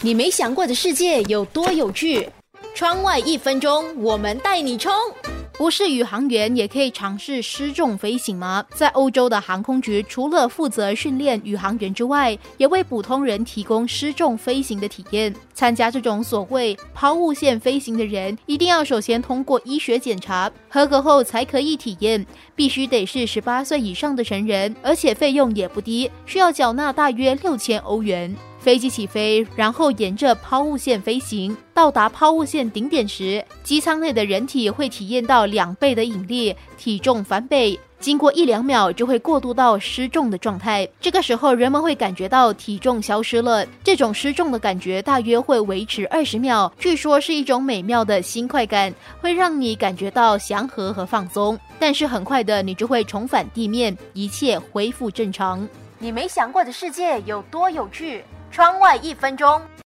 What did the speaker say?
你没想过的世界有多有趣？窗外一分钟，我们带你冲！不是宇航员也可以尝试失重飞行吗？在欧洲的航空局，除了负责训练宇航员之外，也为普通人提供失重飞行的体验。参加这种所谓抛物线飞行的人，一定要首先通过医学检查，合格后才可以体验。必须得是十八岁以上的成人，而且费用也不低，需要缴纳大约六千欧元。飞机起飞，然后沿着抛物线飞行，到达抛物线顶点时，机舱内的人体会体验到两倍的引力，体重翻倍。经过一两秒，就会过渡到失重的状态。这个时候，人们会感觉到体重消失了。这种失重的感觉大约会维持二十秒，据说是一种美妙的新快感，会让你感觉到祥和和放松。但是很快的，你就会重返地面，一切恢复正常。你没想过的世界有多有趣？窗外一分钟。